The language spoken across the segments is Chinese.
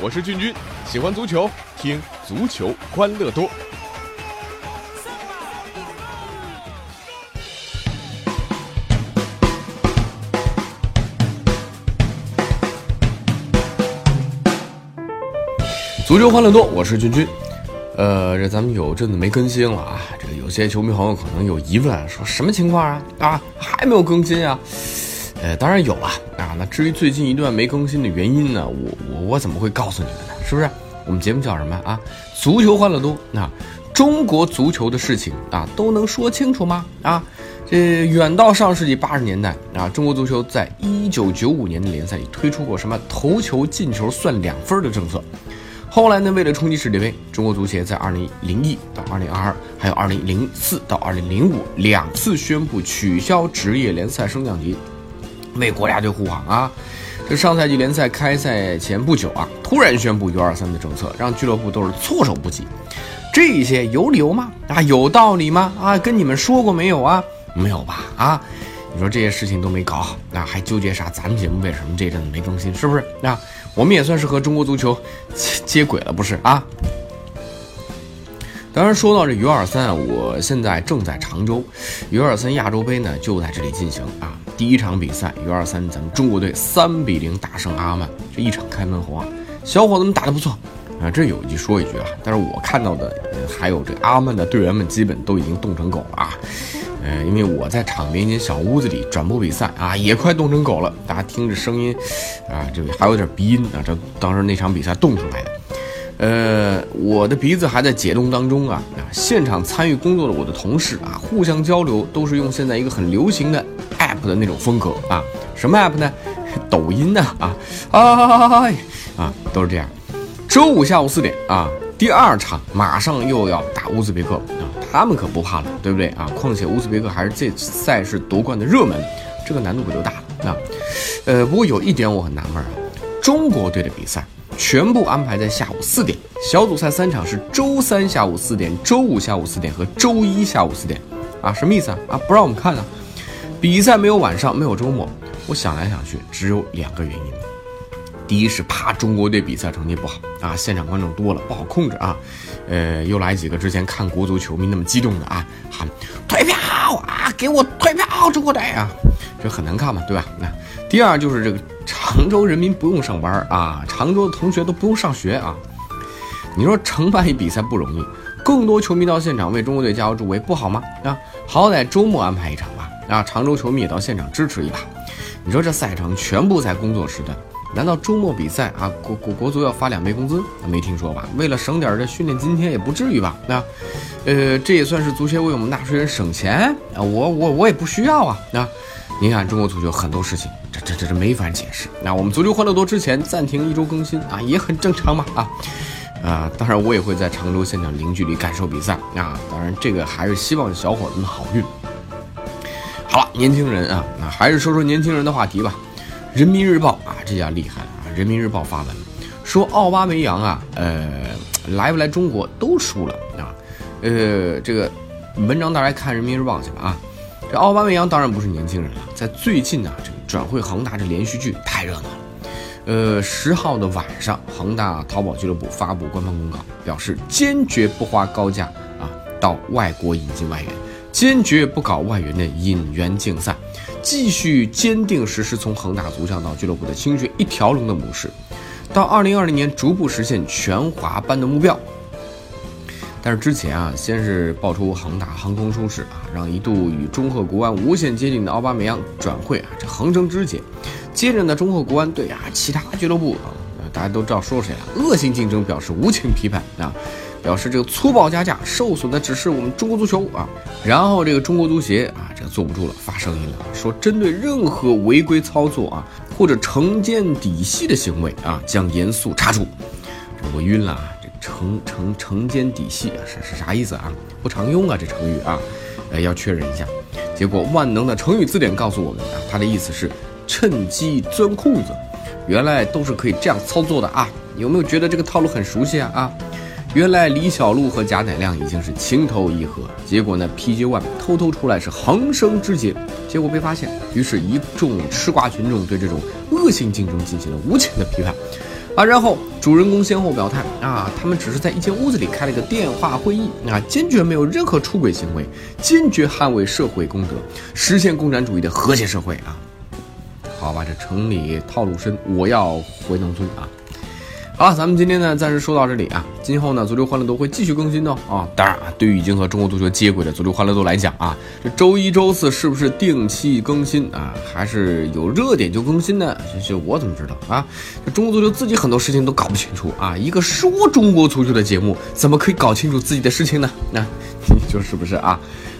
我是俊君，喜欢足球，听足球欢乐多。足球欢乐多，我是君君。呃，这咱们有阵子没更新了啊，这有些球迷朋友可能有疑问，说什么情况啊？啊，还没有更新啊？呃，当然有了啊。那至于最近一段没更新的原因呢，我我我怎么会告诉你们呢？是不是？我们节目叫什么啊？足球欢乐多。那中国足球的事情啊，都能说清楚吗？啊，这远到上世纪八十年代啊，中国足球在一九九五年的联赛里推出过什么头球进球算两分的政策。后来呢，为了冲击世界杯，中国足协在二零零一到二零二二，还有二零零四到二零零五两次宣布取消职业联赛升降级，为国家队护航啊！这上赛季联赛开赛前不久啊，突然宣布 U 二三的政策，让俱乐部都是措手不及。这些有理由吗？啊，有道理吗？啊，跟你们说过没有啊？没有吧？啊，你说这些事情都没搞好，那还纠结啥？咱们节目为什么这阵子没更新？是不是？啊？我们也算是和中国足球接接轨了，不是啊？当然，说到这 U 二三啊，我现在正在常州，U 二三亚洲杯呢就在这里进行啊。第一场比赛 U 二三，咱们中国队三比零大胜阿曼，这一场开门红啊，小伙子们打得不错啊。这有一句说一句啊，但是我看到的还有这阿曼的队员们基本都已经冻成狗了啊。呃，因为我在场边一间小屋子里转播比赛啊，也快冻成狗了。大家听着声音，啊，这个还有点鼻音啊。这当时那场比赛冻出来的，呃，我的鼻子还在解冻当中啊。啊，现场参与工作的我的同事啊，互相交流都是用现在一个很流行的 app 的那种风格啊。什么 app 呢？抖音呢？啊啊啊，都是这样。周五下午四点啊，第二场马上又要打乌兹别克啊。他们可不怕了，对不对啊？况且乌兹别克还是这次赛事夺冠的热门，这个难度可就大了啊。呃，不过有一点我很纳闷啊，中国队的比赛全部安排在下午四点，小组赛三场是周三下午四点、周五下午四点和周一下午四点，啊，什么意思啊？啊，不让我们看啊？比赛没有晚上，没有周末。我想来想去，只有两个原因。第一是怕中国队比赛成绩不好啊，现场观众多了不好控制啊。呃，又来几个之前看国足球迷那么激动的啊，喊退票啊，给我退票，中国队啊，这很难看嘛，对吧？那第二就是这个常州人民不用上班啊，常州的同学都不用上学啊。你说承办一比赛不容易，更多球迷到现场为中国队加油助威不好吗？啊，好歹周末安排一场吧，啊，常州球迷也到现场支持一把。你说这赛程全部在工作时段。难道周末比赛啊，国国国足要发两倍工资？没听说吧？为了省点这训练津贴也不至于吧？那，呃，这也算是足协为我们纳税人省钱啊！我我我也不需要啊！那，您看中国足球很多事情，这这这这没法解释。那我们足球欢乐多之前暂停一周更新啊，也很正常嘛啊啊！当然我也会在常州现场零距离感受比赛啊！当然这个还是希望小伙子们好运。好了，年轻人啊，那还是说说年轻人的话题吧。人民日报啊，这下厉害啊！人民日报发文说，奥巴梅扬啊，呃，来不来中国都输了啊。呃，这个文章大家看人民日报去吧啊。这奥巴梅扬当然不是年轻人了，在最近呢，这个转会恒大这连续剧太热闹了。呃，十号的晚上，恒大淘宝俱乐部发布官方公告，表示坚决不花高价啊到外国引进外援，坚决不搞外援的引援竞赛。继续坚定实施从恒大足校到俱乐部的青训一条龙的模式，到二零二零年逐步实现全华班的目标。但是之前啊，先是爆出恒大横空出世啊，让一度与中赫国安无限接近的奥巴梅扬转会啊，这横生枝节。接着呢，中赫国安对啊其他俱乐部啊，大家都知道说谁了，恶性竞争表示无情批判啊。表示这个粗暴加价，受损的只是我们中国足球啊！然后这个中国足协啊，这坐不住了，发声音了，说针对任何违规操作啊，或者承奸底细的行为啊，将严肃查处。我晕了啊，这承承承奸底细，是是啥意思啊？不常用啊，这成语啊，呃，要确认一下。结果万能的成语字典告诉我们啊，它的意思是趁机钻空子。原来都是可以这样操作的啊！有没有觉得这个套路很熟悉啊？啊！原来李小璐和贾乃亮已经是情投意合，结果呢，PG One 偷偷出来是横生枝节，结果被发现，于是，一众吃瓜群众对这种恶性竞争进行了无情的批判。啊，然后主人公先后表态啊，他们只是在一间屋子里开了个电话会议啊，坚决没有任何出轨行为，坚决捍卫社会公德，实现共产主义的和谐社会啊。好吧，这城里套路深，我要回农村啊。好了，咱们今天呢暂时说到这里啊。今后呢，足球欢乐多会继续更新的啊。当然啊，对于已经和中国足球接轨的足球欢乐多来讲啊，这周一、周四是不是定期更新啊？还是有热点就更新呢？这这我怎么知道啊？这中国足球自己很多事情都搞不清楚啊。一个说中国足球的节目，怎么可以搞清楚自己的事情呢？那 你说是不是啊？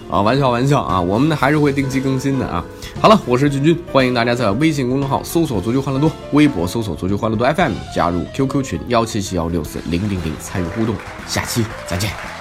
啊，玩笑玩笑啊，我们呢还是会定期更新的啊。好了，我是君君，欢迎大家在微信公众号搜索“足球欢乐多”，微博搜索“足球欢乐多 FM”，加入 QQ 群幺七七幺六四零零零参与互动。下期再见。